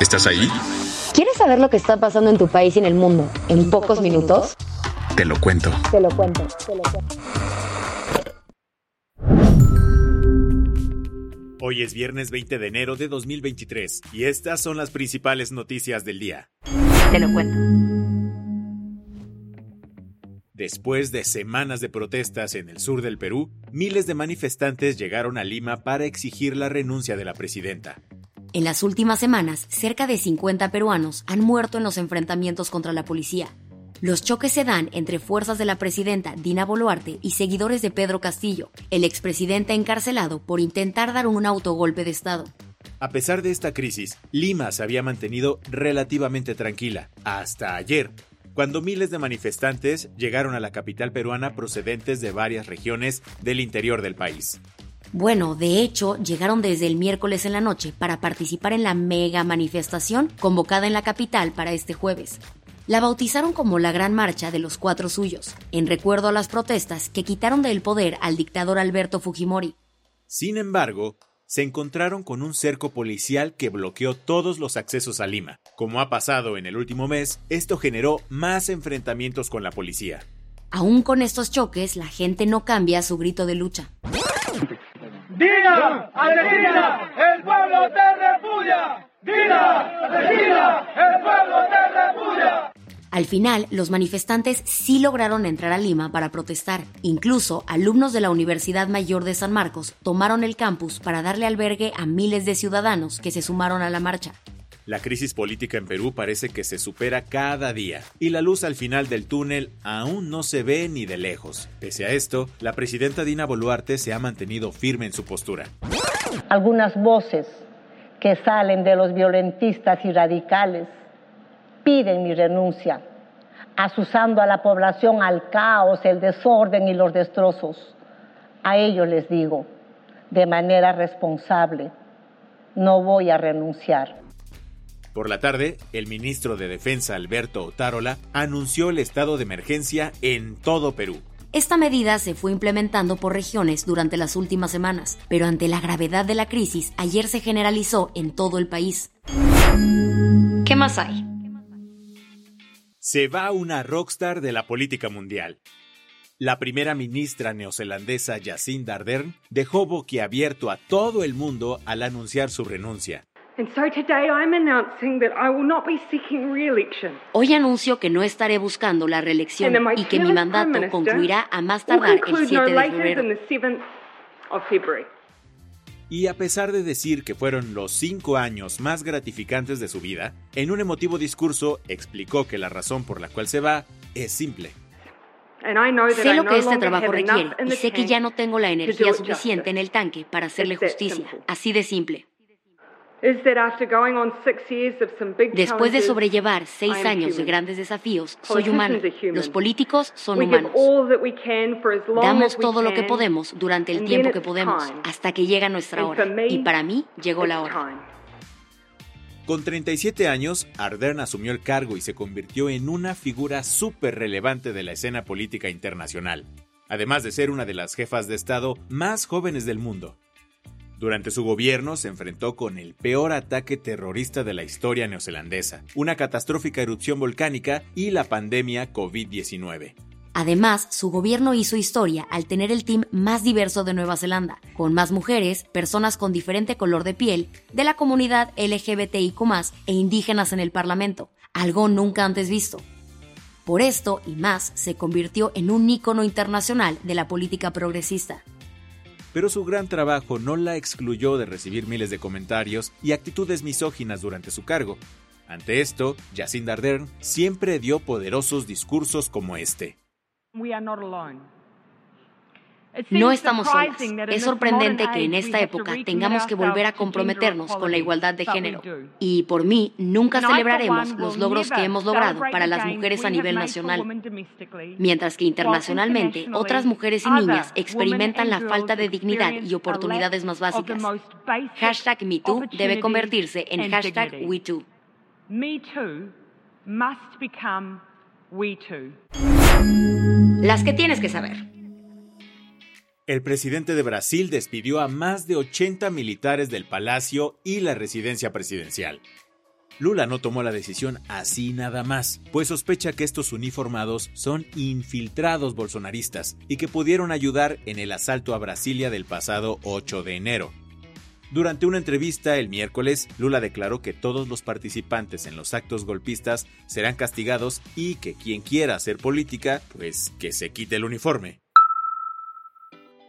¿Estás ahí? ¿Quieres saber lo que está pasando en tu país y en el mundo en pocos minutos? Te lo cuento. Te lo cuento, te lo cuento. Hoy es viernes 20 de enero de 2023 y estas son las principales noticias del día. Te lo cuento. Después de semanas de protestas en el sur del Perú, miles de manifestantes llegaron a Lima para exigir la renuncia de la presidenta. En las últimas semanas, cerca de 50 peruanos han muerto en los enfrentamientos contra la policía. Los choques se dan entre fuerzas de la presidenta Dina Boluarte y seguidores de Pedro Castillo, el expresidente encarcelado por intentar dar un autogolpe de Estado. A pesar de esta crisis, Lima se había mantenido relativamente tranquila, hasta ayer, cuando miles de manifestantes llegaron a la capital peruana procedentes de varias regiones del interior del país. Bueno, de hecho, llegaron desde el miércoles en la noche para participar en la mega manifestación convocada en la capital para este jueves. La bautizaron como la Gran Marcha de los Cuatro Suyos, en recuerdo a las protestas que quitaron del poder al dictador Alberto Fujimori. Sin embargo, se encontraron con un cerco policial que bloqueó todos los accesos a Lima. Como ha pasado en el último mes, esto generó más enfrentamientos con la policía. Aún con estos choques, la gente no cambia su grito de lucha. ¡Dina! ¡Argentina! ¡El pueblo te repudia! ¡Dina! ¡Argentina! ¡El pueblo te repudia! Al final, los manifestantes sí lograron entrar a Lima para protestar. Incluso alumnos de la Universidad Mayor de San Marcos tomaron el campus para darle albergue a miles de ciudadanos que se sumaron a la marcha. La crisis política en Perú parece que se supera cada día y la luz al final del túnel aún no se ve ni de lejos. Pese a esto, la presidenta Dina Boluarte se ha mantenido firme en su postura. Algunas voces que salen de los violentistas y radicales piden mi renuncia, asusando a la población al caos, el desorden y los destrozos. A ellos les digo, de manera responsable, no voy a renunciar. Por la tarde, el ministro de Defensa Alberto Otárola anunció el estado de emergencia en todo Perú. Esta medida se fue implementando por regiones durante las últimas semanas, pero ante la gravedad de la crisis, ayer se generalizó en todo el país. ¿Qué más hay? Se va una rockstar de la política mundial. La primera ministra neozelandesa Jacinda Ardern dejó boquiabierto a todo el mundo al anunciar su renuncia. Hoy anuncio que no estaré buscando la reelección y que mi mandato concluirá a más tardar el 7 de febrero. Y a pesar de decir que fueron los cinco años más gratificantes de su vida, en un emotivo discurso explicó que la razón por la cual se va es simple. Sé lo que este trabajo requiere y sé que ya no tengo la energía suficiente en el tanque para hacerle justicia, así de simple. Después de sobrellevar seis años de grandes desafíos, soy humano. Los políticos son humanos. Damos todo lo que podemos durante el tiempo que podemos, hasta que llega nuestra hora. Y para mí llegó la hora. Con 37 años, Ardern asumió el cargo y se convirtió en una figura súper relevante de la escena política internacional, además de ser una de las jefas de Estado más jóvenes del mundo. Durante su gobierno se enfrentó con el peor ataque terrorista de la historia neozelandesa, una catastrófica erupción volcánica y la pandemia COVID-19. Además, su gobierno hizo historia al tener el team más diverso de Nueva Zelanda, con más mujeres, personas con diferente color de piel, de la comunidad LGBTIQ e indígenas en el Parlamento, algo nunca antes visto. Por esto y más, se convirtió en un ícono internacional de la política progresista pero su gran trabajo no la excluyó de recibir miles de comentarios y actitudes misóginas durante su cargo. Ante esto, Jacinda Ardern siempre dio poderosos discursos como este. No estamos solas. Es sorprendente que en esta época tengamos que volver a comprometernos con la igualdad de género. Y por mí, nunca celebraremos los logros que hemos logrado para las mujeres a nivel nacional, mientras que internacionalmente otras mujeres y niñas experimentan la falta de dignidad y oportunidades más básicas. Hashtag MeToo debe convertirse en hashtag WeToo. Las que tienes que saber. El presidente de Brasil despidió a más de 80 militares del palacio y la residencia presidencial. Lula no tomó la decisión así nada más, pues sospecha que estos uniformados son infiltrados bolsonaristas y que pudieron ayudar en el asalto a Brasilia del pasado 8 de enero. Durante una entrevista el miércoles, Lula declaró que todos los participantes en los actos golpistas serán castigados y que quien quiera hacer política, pues que se quite el uniforme.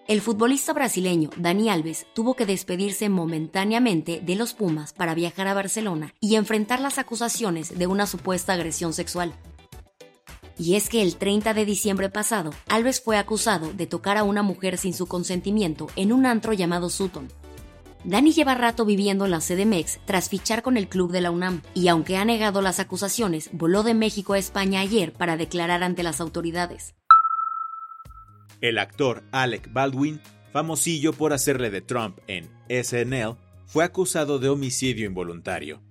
El futbolista brasileño Dani Alves tuvo que despedirse momentáneamente de los Pumas para viajar a Barcelona y enfrentar las acusaciones de una supuesta agresión sexual. Y es que el 30 de diciembre pasado, Alves fue acusado de tocar a una mujer sin su consentimiento en un antro llamado Sutton. Dani lleva rato viviendo en la CDMX tras fichar con el club de la UNAM, y aunque ha negado las acusaciones, voló de México a España ayer para declarar ante las autoridades. El actor Alec Baldwin, famosillo por hacerle de Trump en SNL, fue acusado de homicidio involuntario.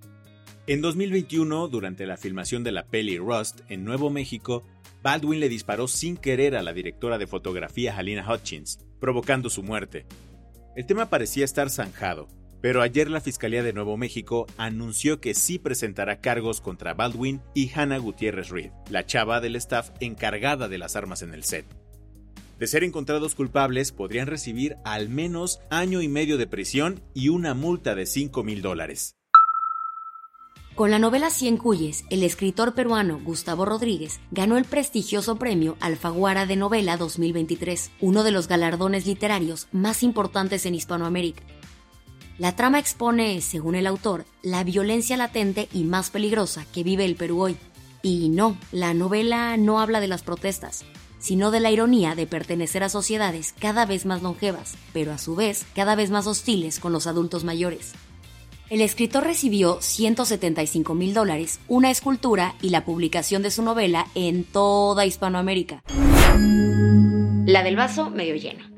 En 2021, durante la filmación de la peli Rust en Nuevo México, Baldwin le disparó sin querer a la directora de fotografía Halina Hutchins, provocando su muerte. El tema parecía estar zanjado, pero ayer la Fiscalía de Nuevo México anunció que sí presentará cargos contra Baldwin y Hannah Gutiérrez Reed, la chava del staff encargada de las armas en el set. De ser encontrados culpables, podrían recibir al menos año y medio de prisión y una multa de 5 mil dólares. Con la novela Cien Cuyes, el escritor peruano Gustavo Rodríguez ganó el prestigioso premio Alfaguara de Novela 2023, uno de los galardones literarios más importantes en Hispanoamérica. La trama expone, según el autor, la violencia latente y más peligrosa que vive el Perú hoy. Y no, la novela no habla de las protestas, sino de la ironía de pertenecer a sociedades cada vez más longevas, pero a su vez cada vez más hostiles con los adultos mayores. El escritor recibió 175 mil dólares, una escultura y la publicación de su novela en toda Hispanoamérica. La del vaso medio lleno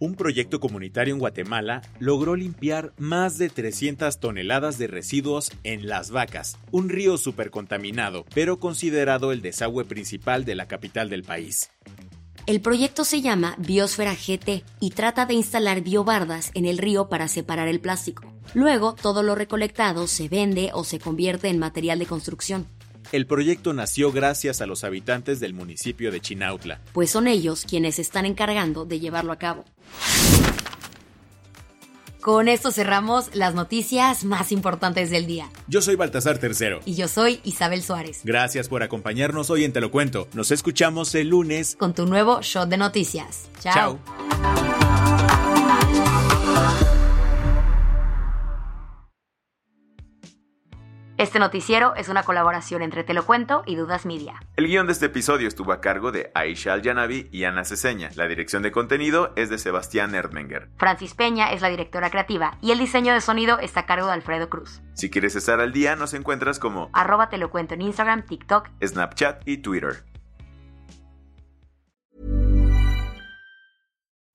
un proyecto comunitario en Guatemala logró limpiar más de 300 toneladas de residuos en Las Vacas, un río supercontaminado, pero considerado el desagüe principal de la capital del país. El proyecto se llama Biosfera GT y trata de instalar biobardas en el río para separar el plástico. Luego, todo lo recolectado se vende o se convierte en material de construcción. El proyecto nació gracias a los habitantes del municipio de Chinautla. Pues son ellos quienes se están encargando de llevarlo a cabo. Con esto cerramos las noticias más importantes del día. Yo soy Baltasar Tercero. Y yo soy Isabel Suárez. Gracias por acompañarnos hoy en Te lo Cuento. Nos escuchamos el lunes con tu nuevo show de noticias. Chao. Chao. Este noticiero es una colaboración entre Te lo cuento y Dudas Media. El guion de este episodio estuvo a cargo de Aisha Al-Yanabi y Ana Ceseña. La dirección de contenido es de Sebastián Erdmenger. Francis Peña es la directora creativa y el diseño de sonido está a cargo de Alfredo Cruz. Si quieres estar al día, nos encuentras como arroba Te lo cuento en Instagram, TikTok, Snapchat y Twitter.